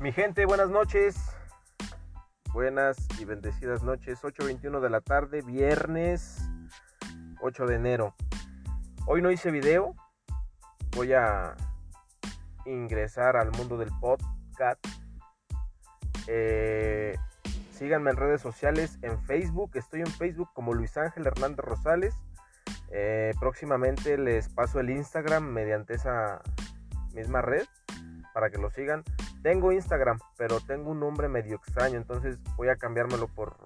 Mi gente, buenas noches. Buenas y bendecidas noches. 8.21 de la tarde, viernes 8 de enero. Hoy no hice video. Voy a ingresar al mundo del podcast. Eh, síganme en redes sociales, en Facebook. Estoy en Facebook como Luis Ángel Hernández Rosales. Eh, próximamente les paso el Instagram mediante esa misma red para que lo sigan. Tengo Instagram, pero tengo un nombre medio extraño, entonces voy a cambiármelo por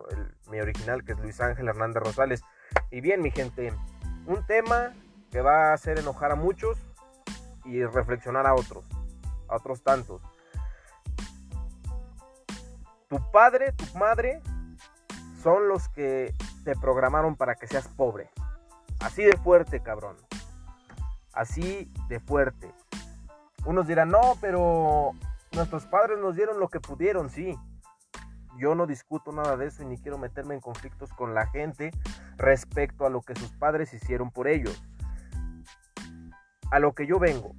mi original, que es Luis Ángel Hernández Rosales. Y bien, mi gente, un tema que va a hacer enojar a muchos y reflexionar a otros, a otros tantos. Tu padre, tu madre son los que te programaron para que seas pobre. Así de fuerte, cabrón. Así de fuerte. Unos dirán, no, pero nuestros padres nos dieron lo que pudieron, sí. Yo no discuto nada de eso y ni quiero meterme en conflictos con la gente respecto a lo que sus padres hicieron por ellos. A lo que yo vengo.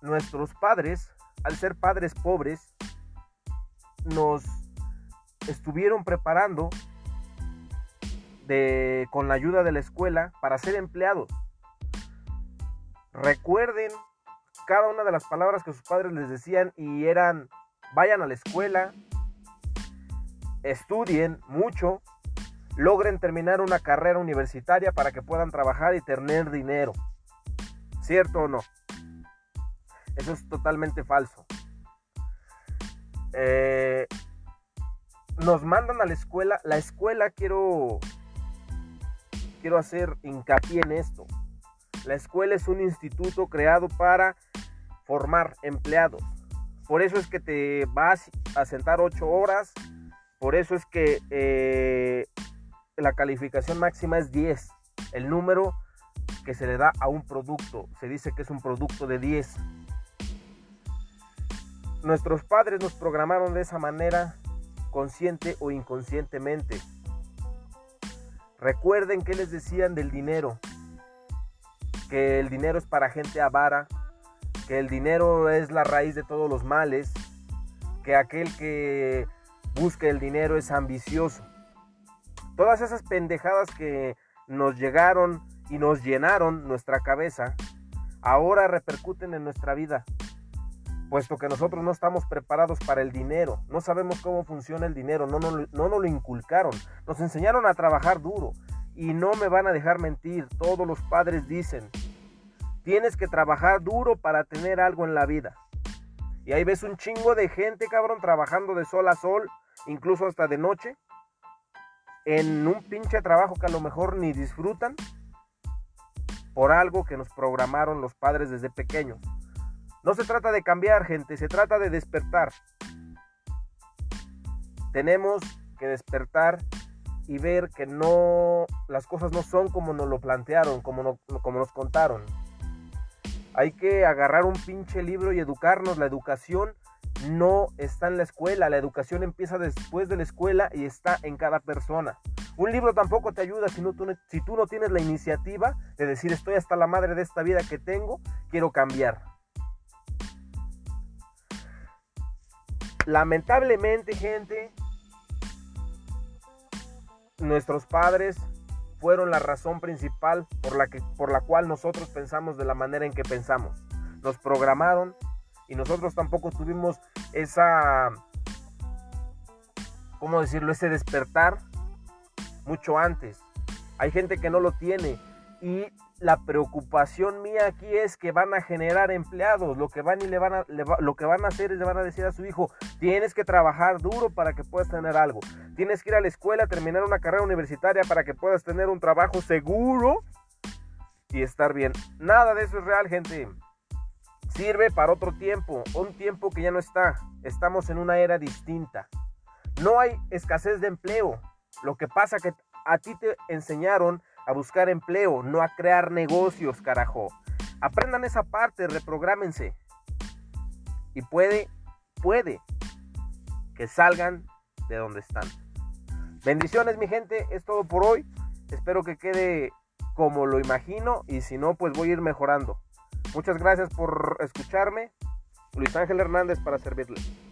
Nuestros padres, al ser padres pobres, nos estuvieron preparando con la ayuda de la escuela para ser empleados. Recuerden cada una de las palabras que sus padres les decían y eran, vayan a la escuela, estudien mucho, logren terminar una carrera universitaria para que puedan trabajar y tener dinero. ¿Cierto o no? Eso es totalmente falso. Eh, nos mandan a la escuela. La escuela quiero, quiero hacer hincapié en esto. La escuela es un instituto creado para formar empleados. Por eso es que te vas a sentar ocho horas. Por eso es que eh, la calificación máxima es 10. El número que se le da a un producto. Se dice que es un producto de 10. Nuestros padres nos programaron de esa manera, consciente o inconscientemente. Recuerden que les decían del dinero. Que el dinero es para gente avara, que el dinero es la raíz de todos los males, que aquel que busca el dinero es ambicioso. Todas esas pendejadas que nos llegaron y nos llenaron nuestra cabeza, ahora repercuten en nuestra vida, puesto que nosotros no estamos preparados para el dinero, no sabemos cómo funciona el dinero, no, no, no nos lo inculcaron, nos enseñaron a trabajar duro y no me van a dejar mentir, todos los padres dicen, Tienes que trabajar duro para tener algo en la vida. Y ahí ves un chingo de gente, cabrón, trabajando de sol a sol, incluso hasta de noche, en un pinche trabajo que a lo mejor ni disfrutan por algo que nos programaron los padres desde pequeños. No se trata de cambiar, gente, se trata de despertar. Tenemos que despertar y ver que no las cosas no son como nos lo plantearon, como, como nos contaron. Hay que agarrar un pinche libro y educarnos. La educación no está en la escuela. La educación empieza después de la escuela y está en cada persona. Un libro tampoco te ayuda si, tú, no tienes la iniciativa de decir estoy hasta la madre de esta vida que tengo, quiero cambiar. Lamentablemente, gente, nuestros padres fueron la razón principal por la, que, por la cual nosotros pensamos de la manera en que pensamos. Nos programaron y nosotros tampoco tuvimos esa, ¿cómo decirlo? Ese despertar mucho antes. Hay gente que no lo tiene y la preocupación mía aquí es que van a generar empleados. Lo que van y le van a, lo que van a hacer es le van a decir a su hijo, tienes que trabajar duro para que puedas tener algo. Tienes que ir a la escuela, terminar una carrera universitaria para que puedas tener un trabajo seguro y estar bien. Nada de eso es real, gente. Sirve para otro tiempo, un tiempo que ya no está. Estamos en una era distinta. No hay escasez de empleo. Lo que pasa que a ti te enseñaron a buscar empleo, no a crear negocios, carajo. Aprendan esa parte, reprográmense. Y puede, puede que salgan de donde están. Bendiciones, mi gente. Es todo por hoy. Espero que quede como lo imagino. Y si no, pues voy a ir mejorando. Muchas gracias por escucharme. Luis Ángel Hernández para servirles.